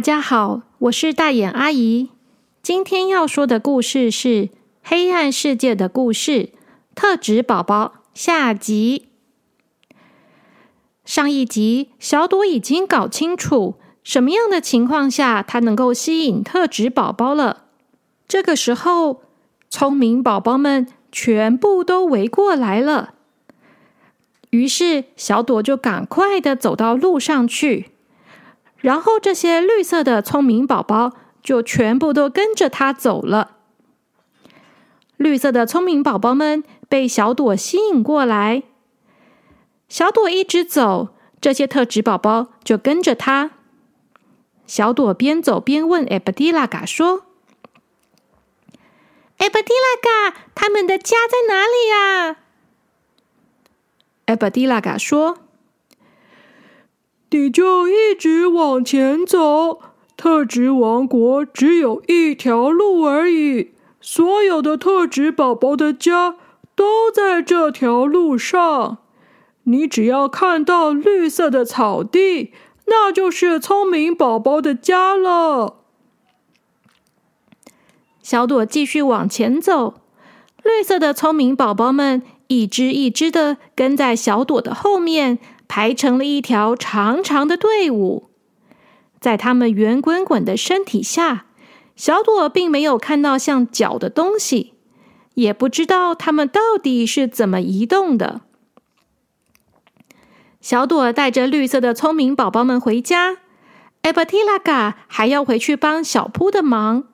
大家好，我是大眼阿姨。今天要说的故事是《黑暗世界的故事》特指宝宝下集。上一集，小朵已经搞清楚什么样的情况下它能够吸引特指宝宝了。这个时候，聪明宝宝们全部都围过来了。于是，小朵就赶快的走到路上去。然后这些绿色的聪明宝宝就全部都跟着他走了。绿色的聪明宝宝们被小朵吸引过来，小朵一直走，这些特质宝宝就跟着他。小朵边走边问艾布蒂拉嘎说：“艾布蒂拉嘎，他们的家在哪里呀？”艾布蒂拉嘎说。你就一直往前走，特质王国只有一条路而已。所有的特质宝宝的家都在这条路上。你只要看到绿色的草地，那就是聪明宝宝的家了。小朵继续往前走，绿色的聪明宝宝们一只一只的跟在小朵的后面。排成了一条长长的队伍，在他们圆滚滚的身体下，小朵并没有看到像脚的东西，也不知道他们到底是怎么移动的。小朵带着绿色的聪明宝宝们回家，艾巴提拉嘎还要回去帮小扑的忙。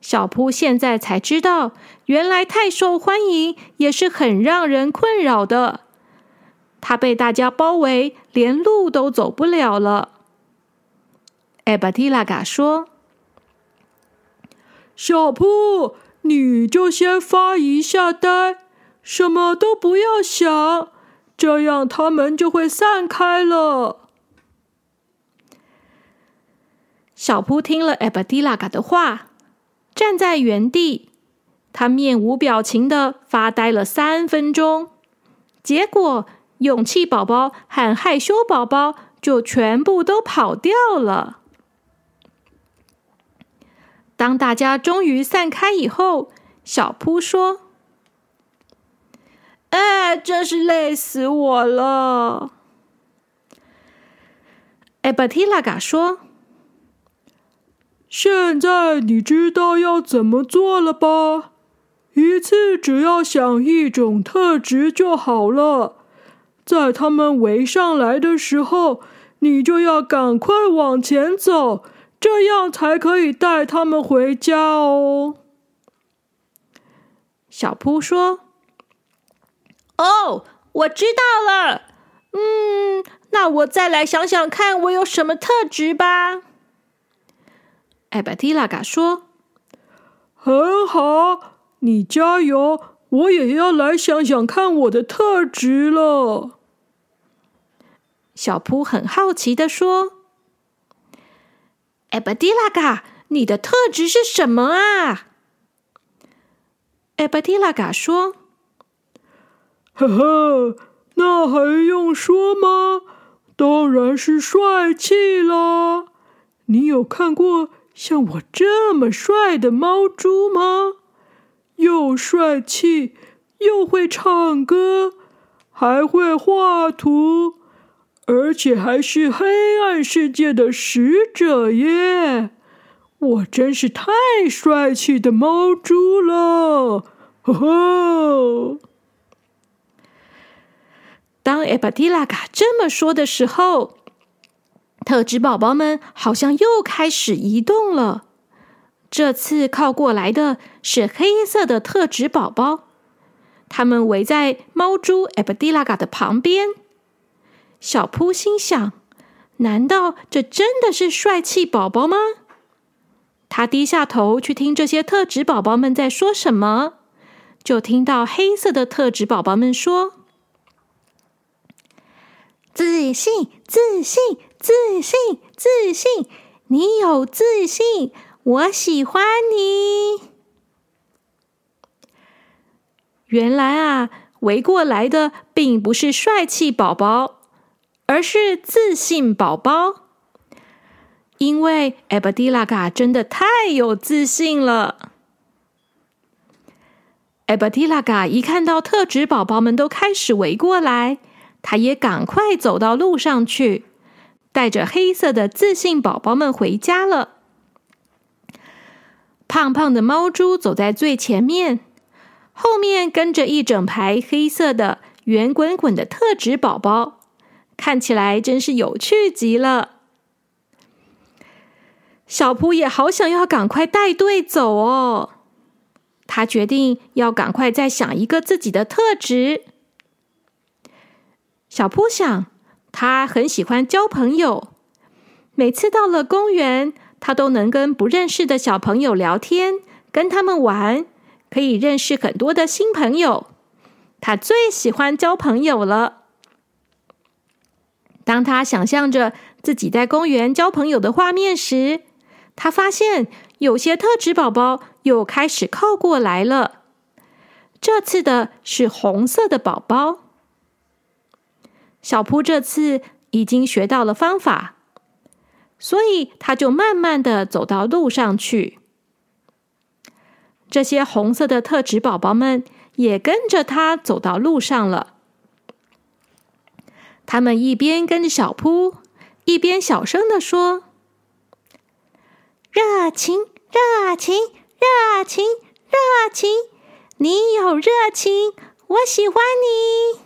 小扑现在才知道，原来太受欢迎也是很让人困扰的。他被大家包围，连路都走不了了。艾巴蒂拉嘎说：“小铺，你就先发一下呆，什么都不要想，这样他们就会散开了。”小铺听了艾巴蒂拉嘎的话，站在原地，他面无表情的发呆了三分钟，结果。勇气宝宝和害羞宝宝就全部都跑掉了。当大家终于散开以后，小扑说：“哎，真是累死我了。”艾巴提拉嘎说：“现在你知道要怎么做了吧？一次只要想一种特质就好了。”在他们围上来的时候，你就要赶快往前走，这样才可以带他们回家哦。小扑说：“哦，我知道了。嗯，那我再来想想看，我有什么特质吧。”艾巴蒂拉嘎说：“很好，你加油！我也要来想想看我的特质了。”小扑很好奇的说：“艾巴蒂拉嘎，你的特质是什么啊？”艾巴蒂拉嘎说：“呵呵，那还用说吗？当然是帅气啦！你有看过像我这么帅的猫猪吗？又帅气，又会唱歌，还会画图。”而且还是黑暗世界的使者耶！我真是太帅气的猫猪了！呵呵。当艾巴蒂拉嘎这么说的时候，特指宝宝们好像又开始移动了。这次靠过来的是黑色的特指宝宝，他们围在猫猪艾巴蒂拉嘎的旁边。小扑心想：“难道这真的是帅气宝宝吗？”他低下头去听这些特质宝宝们在说什么，就听到黑色的特质宝宝们说：“自信，自信，自信，自信！你有自信，我喜欢你。”原来啊，围过来的并不是帅气宝宝。而是自信宝宝，因为艾巴蒂拉嘎真的太有自信了。艾巴蒂拉嘎一看到特指宝宝们都开始围过来，他也赶快走到路上去，带着黑色的自信宝宝们回家了。胖胖的猫猪走在最前面，后面跟着一整排黑色的圆滚滚的特指宝宝，看起来真是有趣极了。小扑也好想要赶快带队走哦，他决定要赶快再想一个自己的特质。小扑想，他很喜欢交朋友，每次到了公园，他都能跟不认识的小朋友聊天，跟他们玩，可以认识很多的新朋友。他最喜欢交朋友了。当他想象着自己在公园交朋友的画面时，他发现有些特质宝宝又开始靠过来了。这次的是红色的宝宝。小扑这次已经学到了方法，所以他就慢慢的走到路上去。这些红色的特质宝宝们也跟着他走到路上了。他们一边跟着小扑，一边小声的说。热情，热情，热情，热情！你有热情，我喜欢你。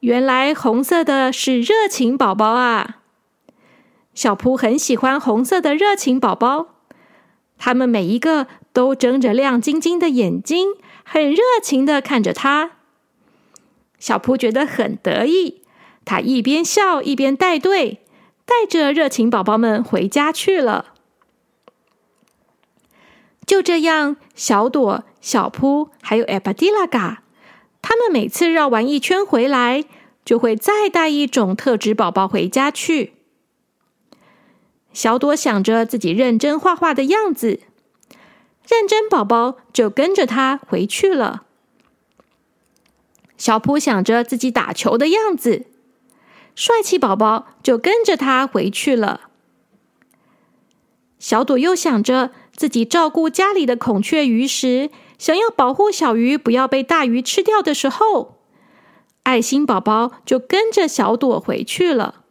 原来红色的是热情宝宝啊！小扑很喜欢红色的热情宝宝，他们每一个都睁着亮晶晶的眼睛，很热情的看着他。小扑觉得很得意，他一边笑一边带队。带着热情宝宝们回家去了。就这样，小朵、小扑还有艾巴迪拉嘎，他们每次绕完一圈回来，就会再带一种特质宝宝回家去。小朵想着自己认真画画的样子，认真宝宝就跟着他回去了。小扑想着自己打球的样子。帅气宝宝就跟着他回去了。小朵又想着自己照顾家里的孔雀鱼时，想要保护小鱼不要被大鱼吃掉的时候，爱心宝宝就跟着小朵回去了。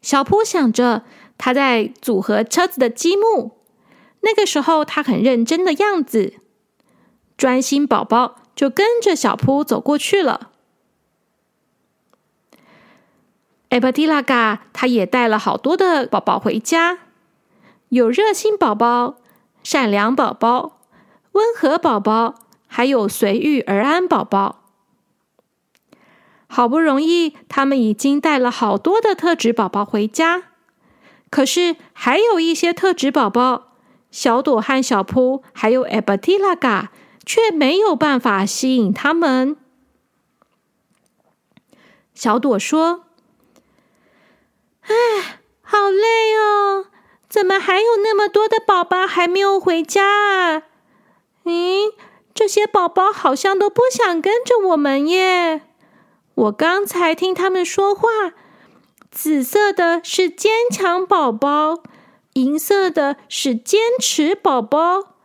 小扑想着他在组合车子的积木，那个时候他很认真的样子，专心宝宝就跟着小扑走过去了。艾巴蒂拉嘎，他也带了好多的宝宝回家，有热心宝宝、善良宝宝、温和宝宝，还有随遇而安宝宝。好不容易，他们已经带了好多的特质宝宝回家，可是还有一些特质宝宝，小朵和小扑，还有艾巴蒂拉嘎，却没有办法吸引他们。小朵说。唉，好累哦！怎么还有那么多的宝宝还没有回家啊？咦，这些宝宝好像都不想跟着我们耶！我刚才听他们说话，紫色的是坚强宝宝，银色的是坚持宝宝，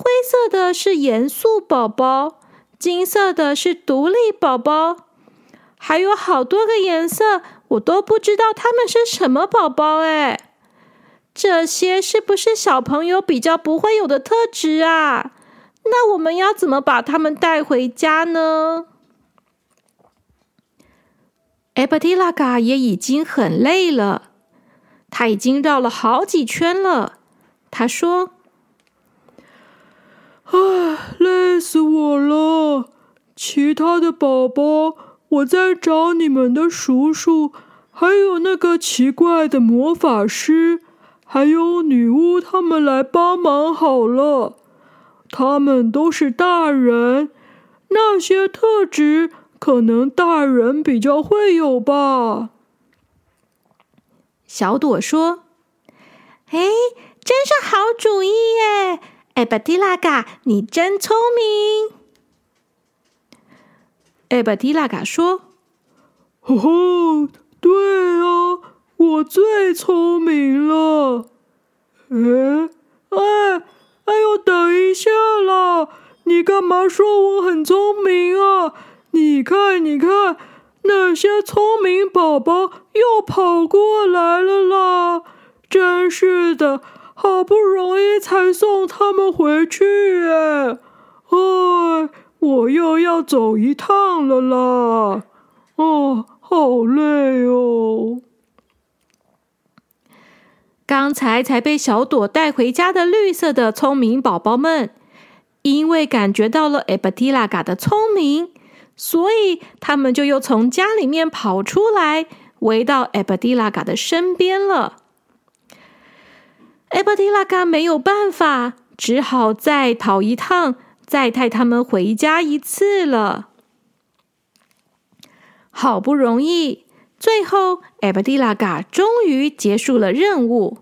灰色的是严肃宝宝，金色的是独立宝宝，还有好多个颜色。我都不知道他们是什么宝宝哎，这些是不是小朋友比较不会有的特质啊？那我们要怎么把他们带回家呢？艾巴蒂拉嘎也已经很累了，他已经绕了好几圈了。他说：“唉，累死我了！其他的宝宝。”我在找你们的叔叔，还有那个奇怪的魔法师，还有女巫，他们来帮忙好了。他们都是大人，那些特质可能大人比较会有吧。小朵说：“哎，真是好主意耶！艾巴蒂拉嘎，你真聪明。”艾巴蒂拉嘎说：“吼吼，对哦，我最聪明了。哎哎哎呦，等一下啦！你干嘛说我很聪明啊？你看，你看，那些聪明宝宝又跑过来了啦！真是的，好不容易才送他们回去哎，哎，我又要走一趟了啦！哦。好累哦！刚才才被小朵带回家的绿色的聪明宝宝们，因为感觉到了艾巴蒂拉嘎的聪明，所以他们就又从家里面跑出来，围到艾巴蒂拉嘎的身边了。艾巴迪拉嘎没有办法，只好再跑一趟，再带他们回家一次了。好不容易，最后艾巴迪拉嘎终于结束了任务。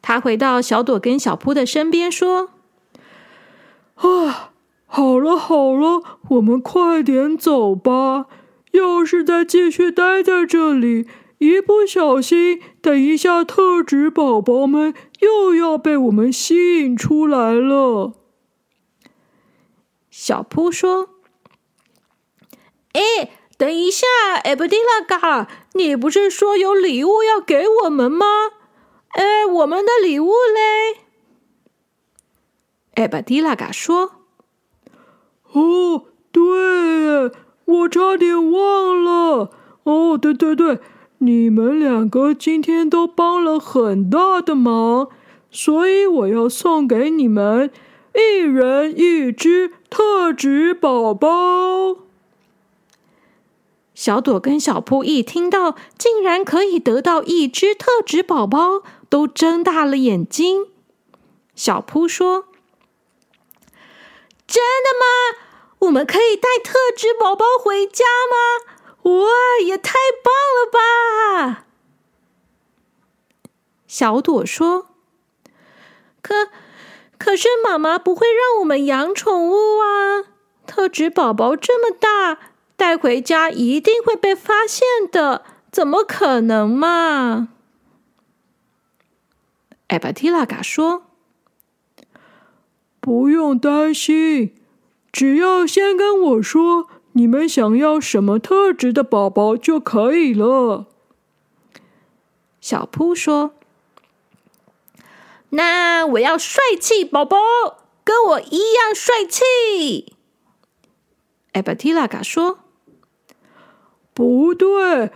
他回到小朵跟小扑的身边，说：“啊，好了好了，我们快点走吧。要是再继续待在这里，一不小心，等一下特指宝宝们又要被我们吸引出来了。”小扑说。哎，等一下，艾布迪拉嘎，你不是说有礼物要给我们吗？哎，我们的礼物嘞？艾布迪拉嘎说：“哦，对，我差点忘了。哦，对对对，你们两个今天都帮了很大的忙，所以我要送给你们一人一只特指宝宝。”小朵跟小扑一听到竟然可以得到一只特指宝宝，都睁大了眼睛。小扑说：“真的吗？我们可以带特指宝宝回家吗？哇，也太棒了吧！”小朵说：“可可是妈妈不会让我们养宠物啊，特指宝宝这么大。”带回家一定会被发现的，怎么可能嘛？艾巴提拉嘎说：“不用担心，只要先跟我说你们想要什么特质的宝宝就可以了。”小扑说：“那我要帅气宝宝，跟我一样帅气。”艾巴提拉嘎说。不对，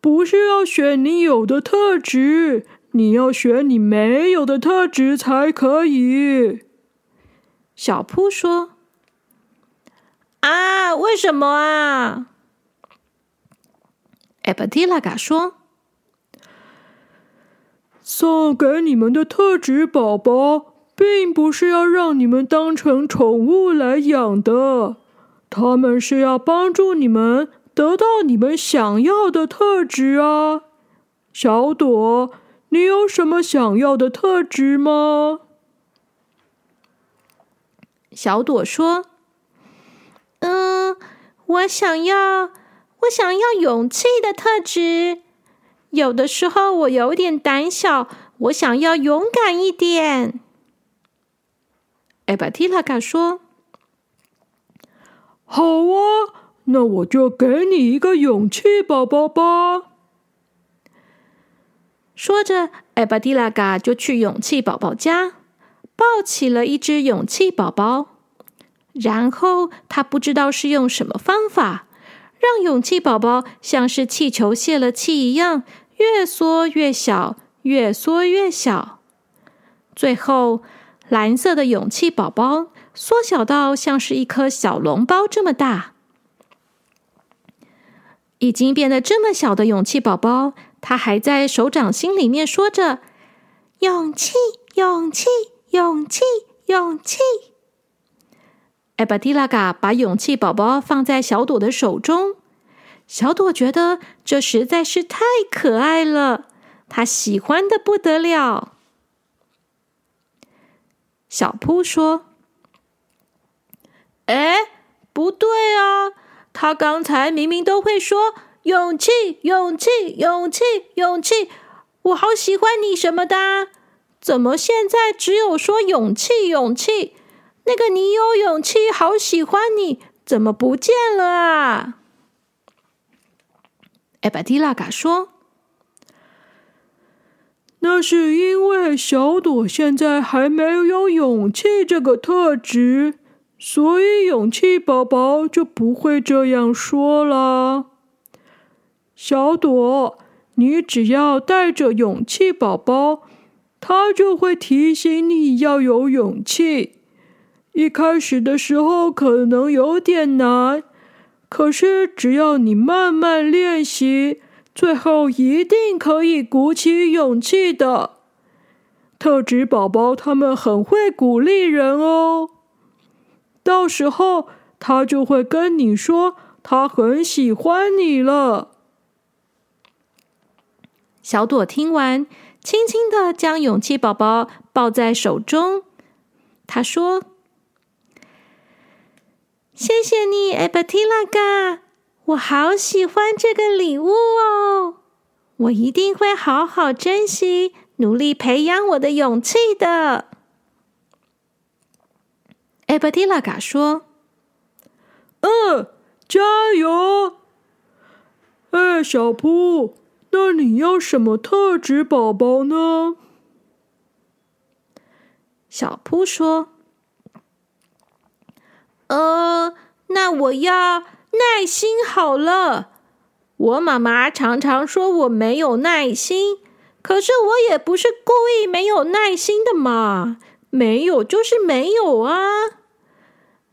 不是要选你有的特质，你要选你没有的特质才可以。小扑说：“啊，为什么啊？”艾巴蒂拉嘎说：“送给你们的特质宝宝，并不是要让你们当成宠物来养的，他们是要帮助你们。”得到你们想要的特质啊，小朵，你有什么想要的特质吗？小朵说：“嗯，我想要，我想要勇气的特质。有的时候我有点胆小，我想要勇敢一点。”艾巴提拉卡说：“好啊。”那我就给你一个勇气宝宝吧。说着，艾巴蒂拉嘎就去勇气宝宝家，抱起了一只勇气宝宝。然后他不知道是用什么方法，让勇气宝宝像是气球泄了气一样，越缩越小，越缩越小。最后，蓝色的勇气宝宝缩小到像是一颗小笼包这么大。已经变得这么小的勇气宝宝，他还在手掌心里面说着：“勇气，勇气，勇气，勇气。”艾巴蒂拉嘎把勇气宝宝放在小朵的手中，小朵觉得这实在是太可爱了，他喜欢的不得了。小扑说：“哎，不对啊！”他刚才明明都会说勇气，勇气，勇气，勇气！我好喜欢你什么的？怎么现在只有说勇气，勇气？那个你有勇气，好喜欢你，怎么不见了啊？艾巴蒂拉嘎说：“那是因为小朵现在还没有勇气这个特质，所以勇气宝宝就不会这样说了。小朵，你只要带着勇气宝宝，他就会提醒你要有勇气。一开始的时候可能有点难。”可是，只要你慢慢练习，最后一定可以鼓起勇气的。特指宝宝他们很会鼓励人哦，到时候他就会跟你说他很喜欢你了。小朵听完，轻轻的将勇气宝宝抱在手中，他说。谢谢你，艾巴蒂拉嘎，我好喜欢这个礼物哦！我一定会好好珍惜，努力培养我的勇气的。艾巴蒂拉嘎说：“嗯，加油！哎，小扑，那你要什么特质宝宝呢？”小扑说。呃，那我要耐心好了。我妈妈常常说我没有耐心，可是我也不是故意没有耐心的嘛。没有就是没有啊。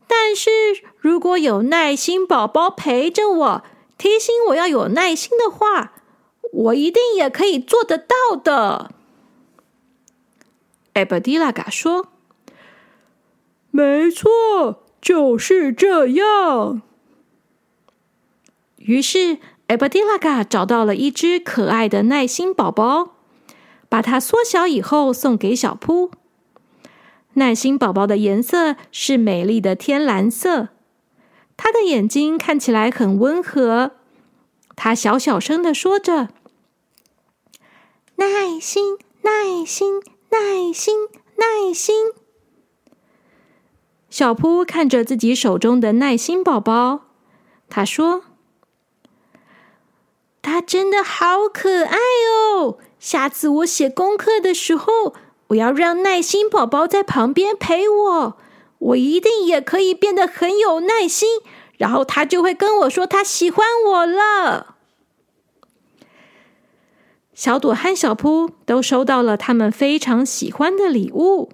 但是如果有耐心宝宝陪着我，提醒我要有耐心的话，我一定也可以做得到的。艾巴蒂拉嘎说：“没错。”就是这样。于是，艾巴迪拉嘎找到了一只可爱的耐心宝宝，把它缩小以后送给小扑。耐心宝宝的颜色是美丽的天蓝色，它的眼睛看起来很温和。它小小声的说着：“耐心，耐心，耐心，耐心。”小扑看着自己手中的耐心宝宝，他说：“他真的好可爱哦！下次我写功课的时候，我要让耐心宝宝在旁边陪我，我一定也可以变得很有耐心，然后他就会跟我说他喜欢我了。”小朵和小扑都收到了他们非常喜欢的礼物。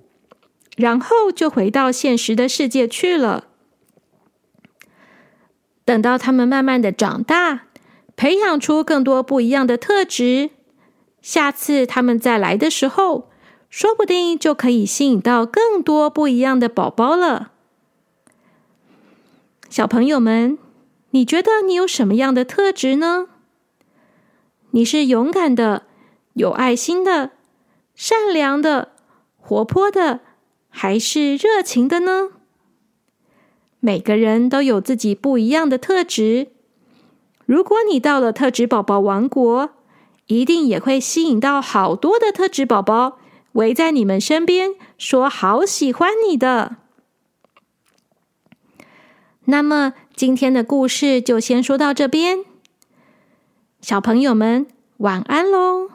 然后就回到现实的世界去了。等到他们慢慢的长大，培养出更多不一样的特质，下次他们再来的时候，说不定就可以吸引到更多不一样的宝宝了。小朋友们，你觉得你有什么样的特质呢？你是勇敢的、有爱心的、善良的、活泼的？还是热情的呢？每个人都有自己不一样的特质。如果你到了特质宝宝王国，一定也会吸引到好多的特质宝宝围在你们身边，说好喜欢你的。那么今天的故事就先说到这边，小朋友们晚安喽。